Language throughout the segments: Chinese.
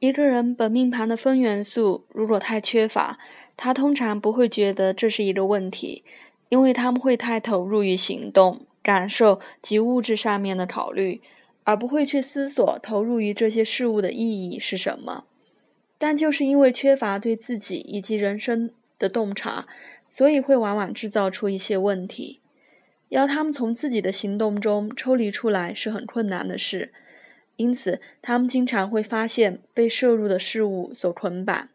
一个人本命盘的风元素如果太缺乏，他通常不会觉得这是一个问题，因为他们会太投入于行动、感受及物质上面的考虑，而不会去思索投入于这些事物的意义是什么。但就是因为缺乏对自己以及人生的洞察，所以会往往制造出一些问题。要他们从自己的行动中抽离出来是很困难的事。因此，他们经常会发现被摄入的事物所捆绑。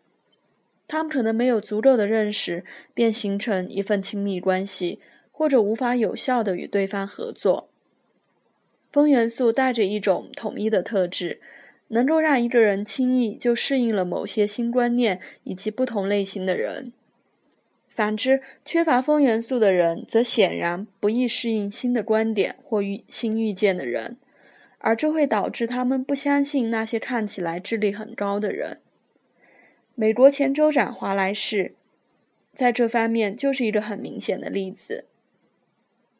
他们可能没有足够的认识，便形成一份亲密关系，或者无法有效的与对方合作。风元素带着一种统一的特质，能够让一个人轻易就适应了某些新观念以及不同类型的人。反之，缺乏风元素的人则显然不易适应新的观点或遇新遇见的人。而这会导致他们不相信那些看起来智力很高的人。美国前州长华莱士在这方面就是一个很明显的例子，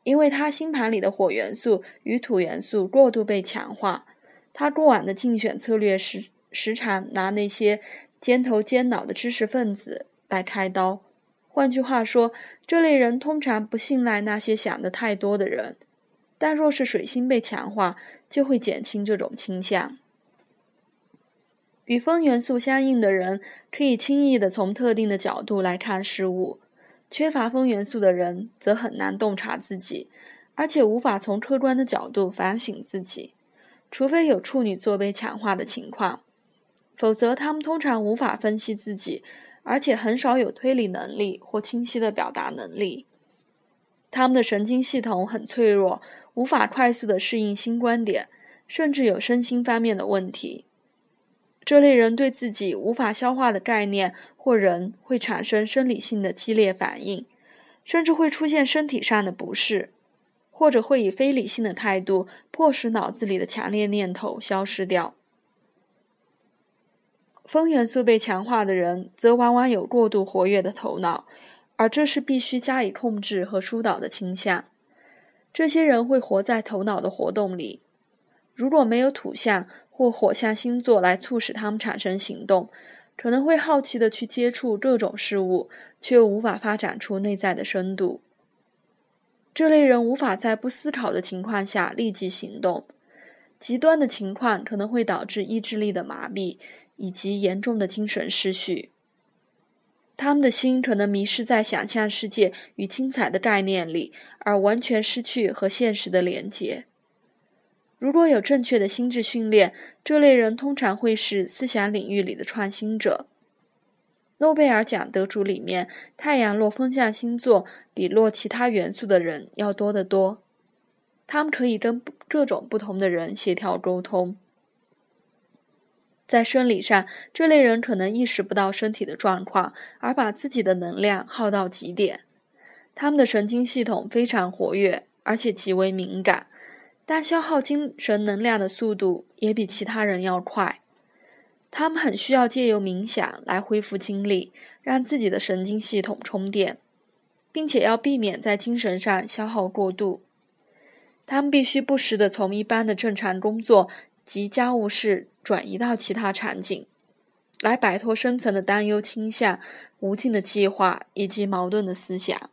因为他星盘里的火元素与土元素过度被强化，他过往的竞选策略时时常拿那些尖头尖脑的知识分子来开刀。换句话说，这类人通常不信赖那些想的太多的人。但若是水星被强化，就会减轻这种倾向。与风元素相应的人可以轻易的从特定的角度来看事物，缺乏风元素的人则很难洞察自己，而且无法从客观的角度反省自己。除非有处女座被强化的情况，否则他们通常无法分析自己，而且很少有推理能力或清晰的表达能力。他们的神经系统很脆弱。无法快速的适应新观点，甚至有身心方面的问题。这类人对自己无法消化的概念或人会产生生理性的激烈反应，甚至会出现身体上的不适，或者会以非理性的态度迫使脑子里的强烈念头消失掉。风元素被强化的人则往往有过度活跃的头脑，而这是必须加以控制和疏导的倾向。这些人会活在头脑的活动里，如果没有土象或火象星座来促使他们产生行动，可能会好奇的去接触各种事物，却无法发展出内在的深度。这类人无法在不思考的情况下立即行动，极端的情况可能会导致意志力的麻痹以及严重的精神失序。他们的心可能迷失在想象世界与精彩的概念里，而完全失去和现实的连接。如果有正确的心智训练，这类人通常会是思想领域里的创新者。诺贝尔奖得主里面，太阳落风象星座比落其他元素的人要多得多。他们可以跟各种不同的人协调沟通。在生理上，这类人可能意识不到身体的状况，而把自己的能量耗到极点。他们的神经系统非常活跃，而且极为敏感，但消耗精神能量的速度也比其他人要快。他们很需要借由冥想来恢复精力，让自己的神经系统充电，并且要避免在精神上消耗过度。他们必须不时地从一般的正常工作及家务事。转移到其他场景，来摆脱深层的担忧倾向、无尽的计划以及矛盾的思想。